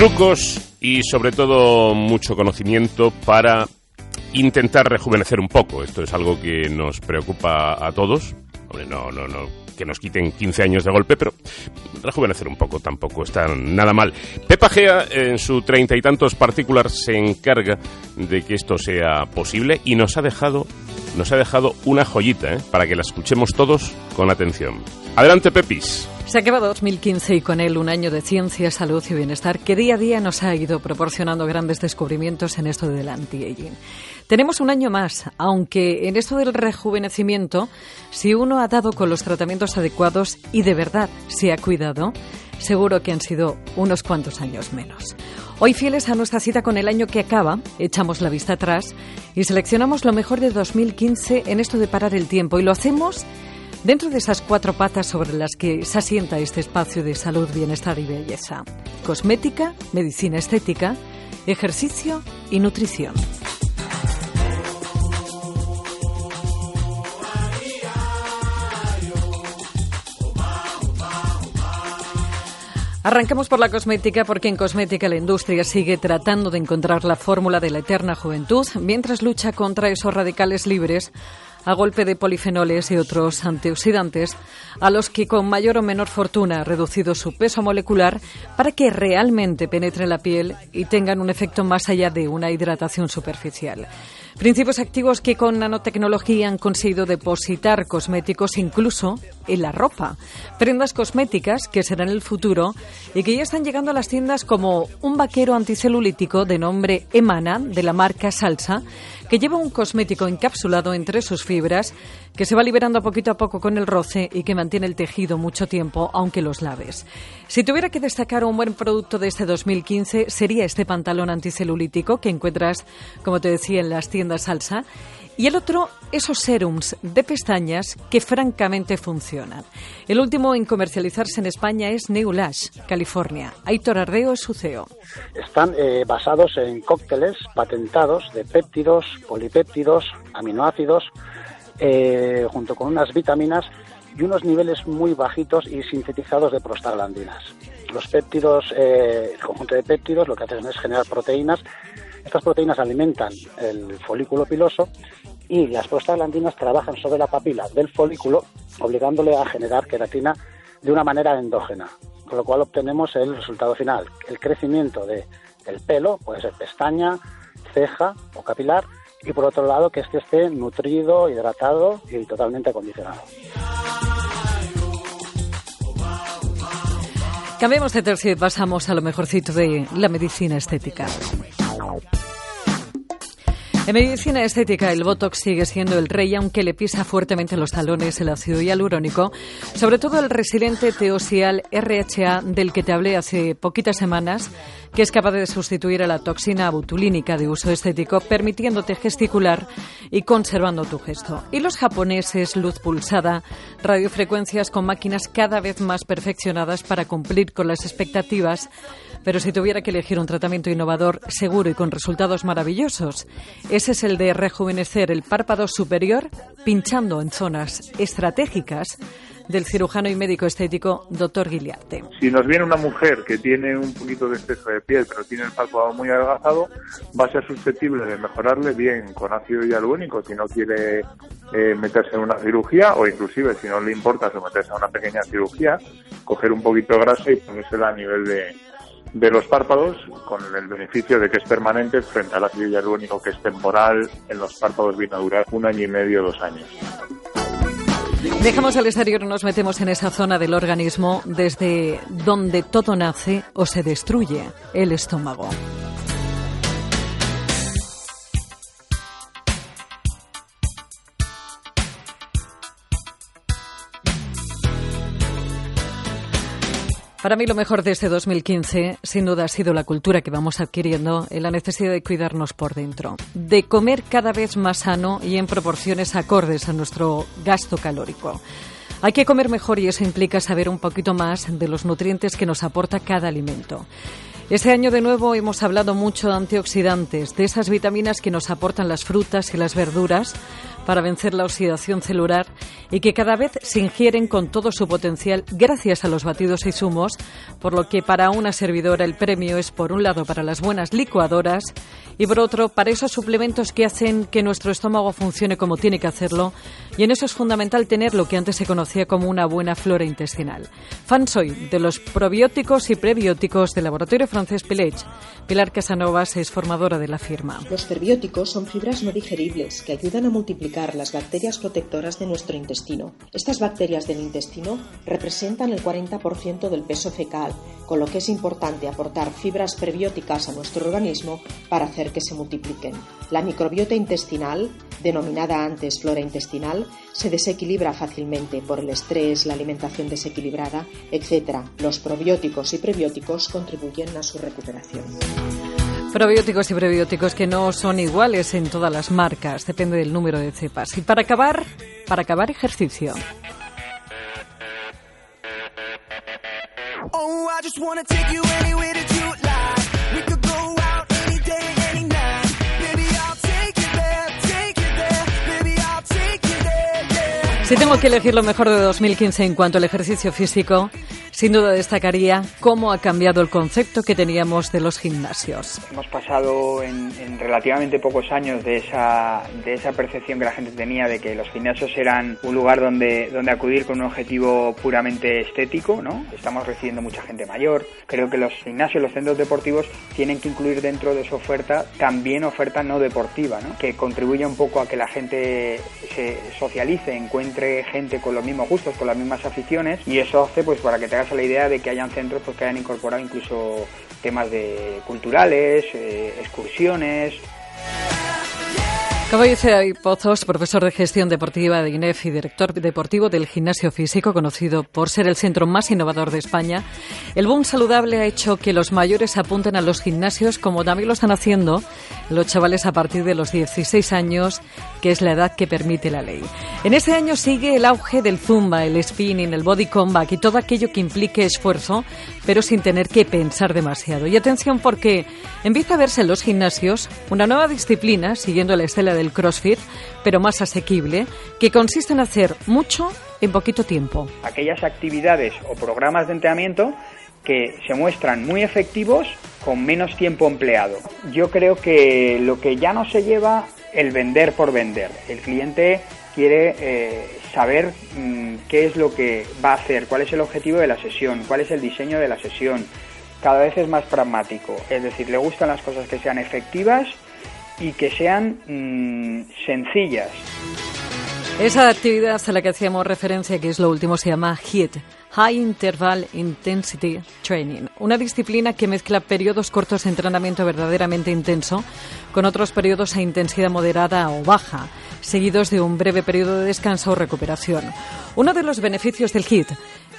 trucos y sobre todo mucho conocimiento para intentar rejuvenecer un poco. Esto es algo que nos preocupa a todos. Hombre, no, no, no que nos quiten 15 años de golpe, pero rejuvenecer un poco tampoco está nada mal. Pepa Gea, en su treinta y tantos partículas, se encarga de que esto sea posible y nos ha dejado, nos ha dejado una joyita, ¿eh? para que la escuchemos todos con atención. Adelante, Pepis. Se acaba 2015 y con él un año de ciencia, salud y bienestar que día a día nos ha ido proporcionando grandes descubrimientos en esto del anti-aging. Tenemos un año más, aunque en esto del rejuvenecimiento, si uno ha dado con los tratamientos adecuados y de verdad se ha cuidado, seguro que han sido unos cuantos años menos. Hoy, fieles a nuestra cita con el año que acaba, echamos la vista atrás y seleccionamos lo mejor de 2015 en esto de parar el tiempo y lo hacemos dentro de esas cuatro patas sobre las que se asienta este espacio de salud, bienestar y belleza. Cosmética, medicina estética, ejercicio y nutrición. Arrancamos por la cosmética porque en cosmética la industria sigue tratando de encontrar la fórmula de la eterna juventud mientras lucha contra esos radicales libres a golpe de polifenoles y otros antioxidantes, a los que con mayor o menor fortuna ha reducido su peso molecular para que realmente penetre la piel y tengan un efecto más allá de una hidratación superficial. Principios activos que con nanotecnología han conseguido depositar cosméticos incluso en la ropa. Prendas cosméticas que serán el futuro y que ya están llegando a las tiendas como un vaquero anticelulítico de nombre Emana de la marca Salsa que lleva un cosmético encapsulado entre sus que se va liberando poquito a poco con el roce y que mantiene el tejido mucho tiempo aunque los laves. Si tuviera que destacar un buen producto de este 2015 sería este pantalón anticelulítico que encuentras, como te decía, en las tiendas salsa. Y el otro, esos serums de pestañas que francamente funcionan. El último en comercializarse en España es Neulash, California. Aitor Ardeo es su CEO. Están eh, basados en cócteles patentados de péptidos, polipéptidos, aminoácidos, eh, junto con unas vitaminas y unos niveles muy bajitos y sintetizados de prostaglandinas. Los péptidos, eh, el conjunto de péptidos lo que hacen es generar proteínas. Estas proteínas alimentan el folículo piloso y las prostaglandinas trabajan sobre la papila del folículo, obligándole a generar queratina de una manera endógena, con lo cual obtenemos el resultado final, el crecimiento de el pelo, puede ser pestaña, ceja o capilar, y por otro lado que este esté nutrido, hidratado y totalmente acondicionado. Cambiemos de tercio y pasamos a lo mejorcito de la medicina estética. En medicina estética, el Botox sigue siendo el rey, aunque le pisa fuertemente los talones el ácido hialurónico, sobre todo el resiliente teosial RHA del que te hablé hace poquitas semanas, que es capaz de sustituir a la toxina butulínica de uso estético, permitiéndote gesticular y conservando tu gesto. Y los japoneses, luz pulsada, radiofrecuencias con máquinas cada vez más perfeccionadas para cumplir con las expectativas pero si tuviera que elegir un tratamiento innovador, seguro y con resultados maravillosos, ese es el de rejuvenecer el párpado superior pinchando en zonas estratégicas del cirujano y médico estético Dr. Guiliarte. Si nos viene una mujer que tiene un poquito de exceso de piel, pero tiene el párpado muy adelgazado, va a ser susceptible de mejorarle bien con ácido hialurónico si no quiere eh, meterse en una cirugía o inclusive si no le importa someterse a una pequeña cirugía, coger un poquito de grasa y ponérsela a nivel de, de los párpados con el beneficio de que es permanente frente al ácido hialurónico que es temporal en los párpados viene a durar un año y medio, dos años. Dejamos el exterior nos metemos en esa zona del organismo desde donde todo nace o se destruye, el estómago. Para mí lo mejor de este 2015 sin duda ha sido la cultura que vamos adquiriendo en la necesidad de cuidarnos por dentro, de comer cada vez más sano y en proporciones acordes a nuestro gasto calórico. Hay que comer mejor y eso implica saber un poquito más de los nutrientes que nos aporta cada alimento. Este año de nuevo hemos hablado mucho de antioxidantes, de esas vitaminas que nos aportan las frutas y las verduras para vencer la oxidación celular y que cada vez se ingieren con todo su potencial gracias a los batidos y zumos, por lo que para una servidora el premio es por un lado para las buenas licuadoras y por otro para esos suplementos que hacen que nuestro estómago funcione como tiene que hacerlo y en eso es fundamental tener lo que antes se conocía como una buena flora intestinal. Fan soy de los probióticos y prebióticos del laboratorio francés Pilar Casanovas es formadora de la firma. Los prebióticos son fibras no digeribles que ayudan a multiplicar las bacterias protectoras de nuestro intestino. Estas bacterias del intestino representan el 40% del peso fecal, con lo que es importante aportar fibras prebióticas a nuestro organismo para hacer que se multipliquen. La microbiota intestinal, denominada antes flora intestinal, se desequilibra fácilmente por el estrés, la alimentación desequilibrada, etc. Los probióticos y prebióticos contribuyen a su recuperación. Probióticos y prebióticos que no son iguales en todas las marcas, depende del número de cepas. Y para acabar, para acabar ejercicio. Oh, si tengo que elegir lo mejor de 2015 en cuanto al ejercicio físico, sin duda destacaría cómo ha cambiado el concepto que teníamos de los gimnasios. Hemos pasado en, relativamente pocos años de esa, de esa percepción que la gente tenía de que los gimnasios eran un lugar donde, donde acudir con un objetivo puramente estético, ¿no? Estamos recibiendo mucha gente mayor. Creo que los gimnasios, los centros deportivos tienen que incluir dentro de su oferta también oferta no deportiva, ¿no? Que contribuya un poco a que la gente se socialice, encuentre gente con los mismos gustos, con las mismas aficiones y eso hace pues para que te hagas la idea de que hayan centros pues, que hayan incorporado incluso temas de culturales, eh, excursiones. Como dice David Pozos, profesor de gestión deportiva de INEF y director deportivo del gimnasio físico, conocido por ser el centro más innovador de España, el boom saludable ha hecho que los mayores apunten a los gimnasios como también lo están haciendo los chavales a partir de los 16 años, que es la edad que permite la ley. En ese año sigue el auge del zumba, el spinning, el body combat y todo aquello que implique esfuerzo, pero sin tener que pensar demasiado. Y atención porque empieza a verse en los gimnasios una nueva disciplina, siguiendo la estela del CrossFit, pero más asequible, que consiste en hacer mucho en poquito tiempo. Aquellas actividades o programas de entrenamiento que se muestran muy efectivos con menos tiempo empleado. Yo creo que lo que ya no se lleva el vender por vender. El cliente quiere eh, saber mm, qué es lo que va a hacer, cuál es el objetivo de la sesión, cuál es el diseño de la sesión. Cada vez es más pragmático, es decir, le gustan las cosas que sean efectivas y que sean mm, sencillas. Esa actividad a la que hacíamos referencia, que es lo último, se llama HIIT, High Interval Intensity Training, una disciplina que mezcla periodos cortos de entrenamiento verdaderamente intenso con otros periodos a intensidad moderada o baja, seguidos de un breve periodo de descanso o recuperación. Uno de los beneficios del HIIT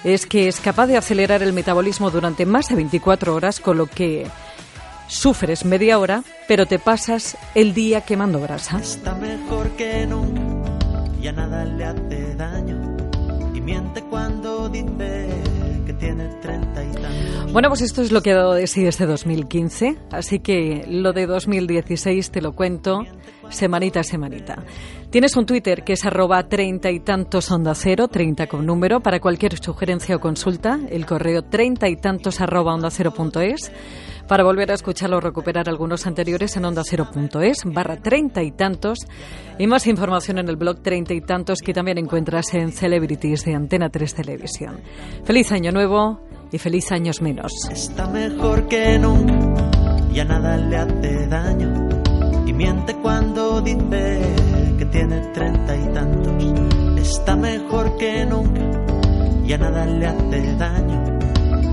es que es capaz de acelerar el metabolismo durante más de 24 horas, con lo que sufres media hora, pero te pasas el día quemando grasa. Está mejor que nunca, ya nada le hace daño y miente cuando dice que tiene 30 y tantos. Bueno, pues esto es lo que ha dado de sí este 2015, así que lo de 2016 te lo cuento semanita a semanita. Tienes un Twitter que es arroba treinta y tantos onda cero, treinta con número, para cualquier sugerencia o consulta, el correo treinta y tantos arroba onda cero punto es para volver a escucharlo o recuperar algunos anteriores en onda cero.es barra treinta y tantos y más información en el blog treinta y tantos que también encuentras en Celebrities de Antena 3 Televisión. Feliz año nuevo y feliz años menos. Está mejor que nunca, ya nada le hace daño miente cuando dice que tiene treinta y tantos. Está mejor que nunca, ya nada le hace daño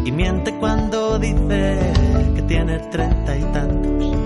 y miente cuando dice que tiene treinta y tantos.